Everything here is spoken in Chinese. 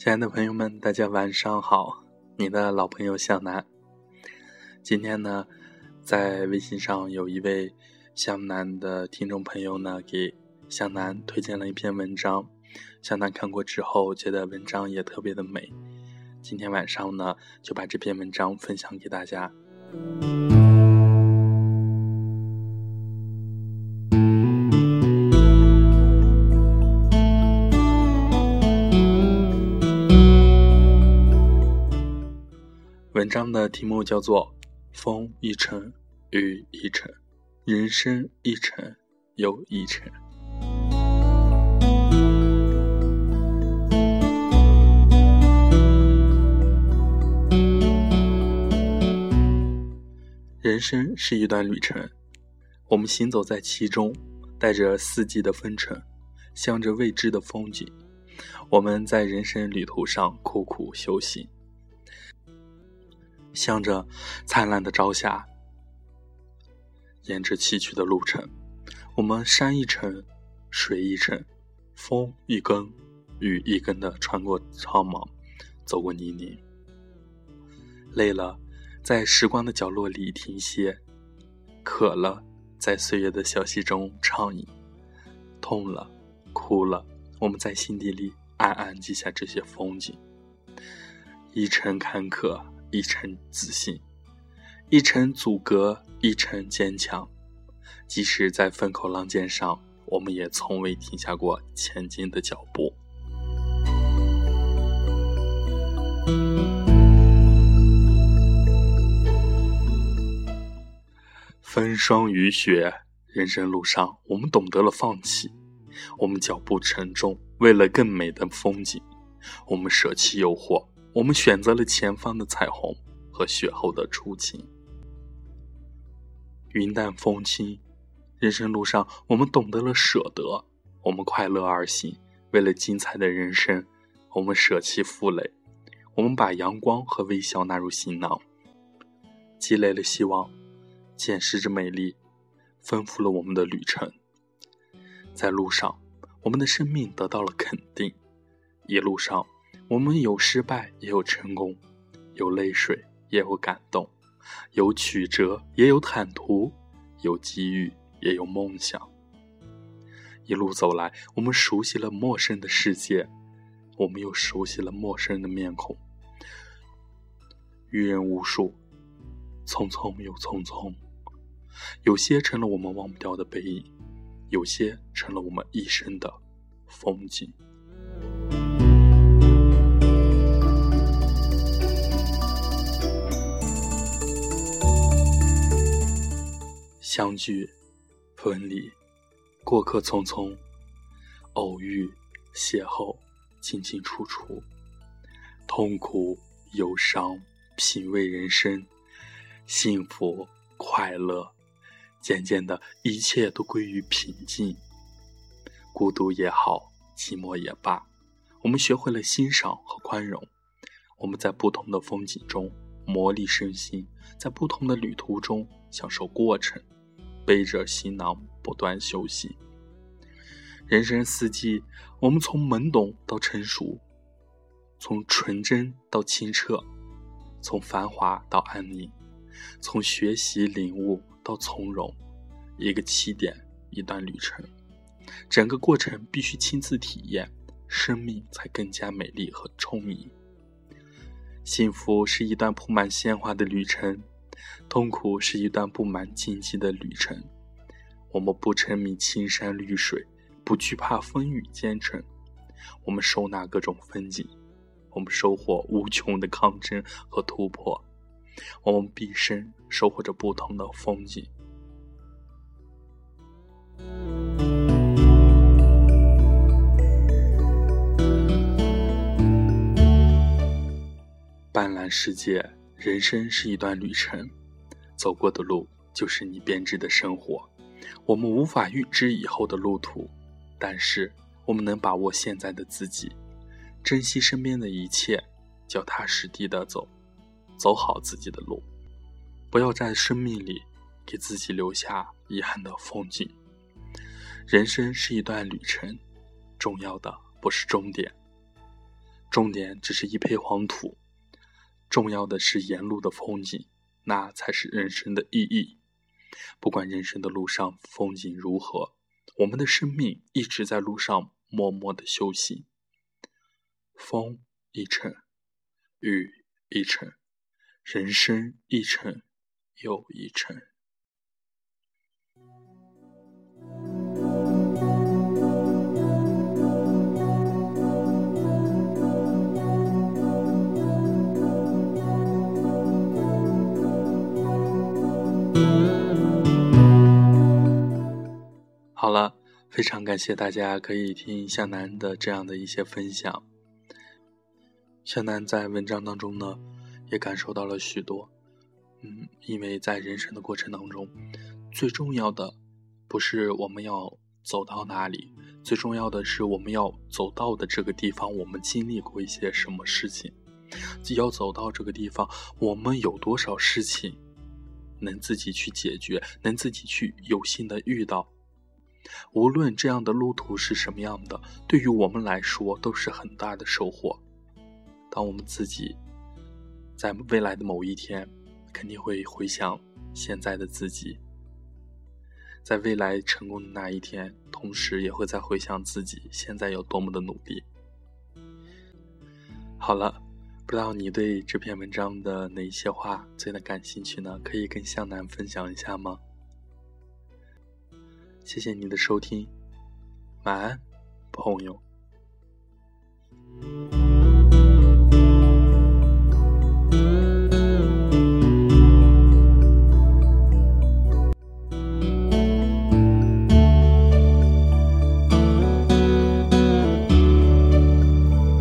亲爱的朋友们，大家晚上好！你的老朋友向南。今天呢，在微信上有一位向南的听众朋友呢，给向南推荐了一篇文章。向南看过之后，觉得文章也特别的美。今天晚上呢，就把这篇文章分享给大家。文章的题目叫做《风一程，雨一程，人生一程又一程》。人生是一段旅程，我们行走在其中，带着四季的风尘，向着未知的风景。我们在人生旅途上苦苦修行。向着灿烂的朝霞，沿着崎岖的路程，我们山一程，水一程，风一根，雨一根的穿过苍茫，走过泥泞。累了，在时光的角落里停歇；渴了，在岁月的小溪中畅饮；痛了，哭了，我们在心底里暗暗记下这些风景。一程坎坷。一程自信，一程阻隔，一程坚强。即使在风口浪尖上，我们也从未停下过前进的脚步。风霜雨雪，人生路上，我们懂得了放弃。我们脚步沉重，为了更美的风景，我们舍弃诱惑。我们选择了前方的彩虹和雪后的初晴，云淡风轻。人生路上，我们懂得了舍得，我们快乐而行。为了精彩的人生，我们舍弃负累，我们把阳光和微笑纳入行囊，积累了希望，捡拾着美丽，丰富了我们的旅程。在路上，我们的生命得到了肯定。一路上。我们有失败，也有成功；有泪水，也有感动；有曲折，也有坦途；有机遇，也有梦想。一路走来，我们熟悉了陌生的世界，我们又熟悉了陌生的面孔。遇人无数，匆匆又匆匆。有些成了我们忘不掉的背影，有些成了我们一生的风景。相聚，分离，过客匆匆，偶遇，邂逅，进进出出，痛苦，忧伤，品味人生，幸福，快乐，渐渐的，一切都归于平静。孤独也好，寂寞也罢，我们学会了欣赏和宽容。我们在不同的风景中磨砺身心，在不同的旅途中享受过程。背着行囊不断休息。人生四季，我们从懵懂到成熟，从纯真到清澈，从繁华到安宁，从学习领悟到从容。一个起点，一段旅程，整个过程必须亲自体验，生命才更加美丽和充盈。幸福是一段铺满鲜花的旅程。痛苦是一段布满荆棘的旅程，我们不沉迷青山绿水，不惧怕风雨兼程，我们收纳各种风景，我们收获无穷的抗争和突破，我们毕生收获着不同的风景。斑斓世界，人生是一段旅程。走过的路就是你编织的生活，我们无法预知以后的路途，但是我们能把握现在的自己，珍惜身边的一切，脚踏实地的走，走好自己的路，不要在生命里给自己留下遗憾的风景。人生是一段旅程，重要的不是终点，终点只是一片黄土，重要的是沿路的风景，那才是人生的意义。不管人生的路上风景如何，我们的生命一直在路上默默的修行。风一程，雨一程，人生一程又一程。好了，非常感谢大家可以听向南的这样的一些分享。向南在文章当中呢，也感受到了许多。嗯，因为在人生的过程当中，最重要的不是我们要走到哪里，最重要的是我们要走到的这个地方，我们经历过一些什么事情。要走到这个地方，我们有多少事情能自己去解决，能自己去有幸的遇到。无论这样的路途是什么样的，对于我们来说都是很大的收获。当我们自己在未来的某一天，肯定会回想现在的自己，在未来成功的那一天，同时也会在回想自己现在有多么的努力。好了，不知道你对这篇文章的哪一些话最的感兴趣呢？可以跟向南分享一下吗？谢谢你的收听，晚安，朋友。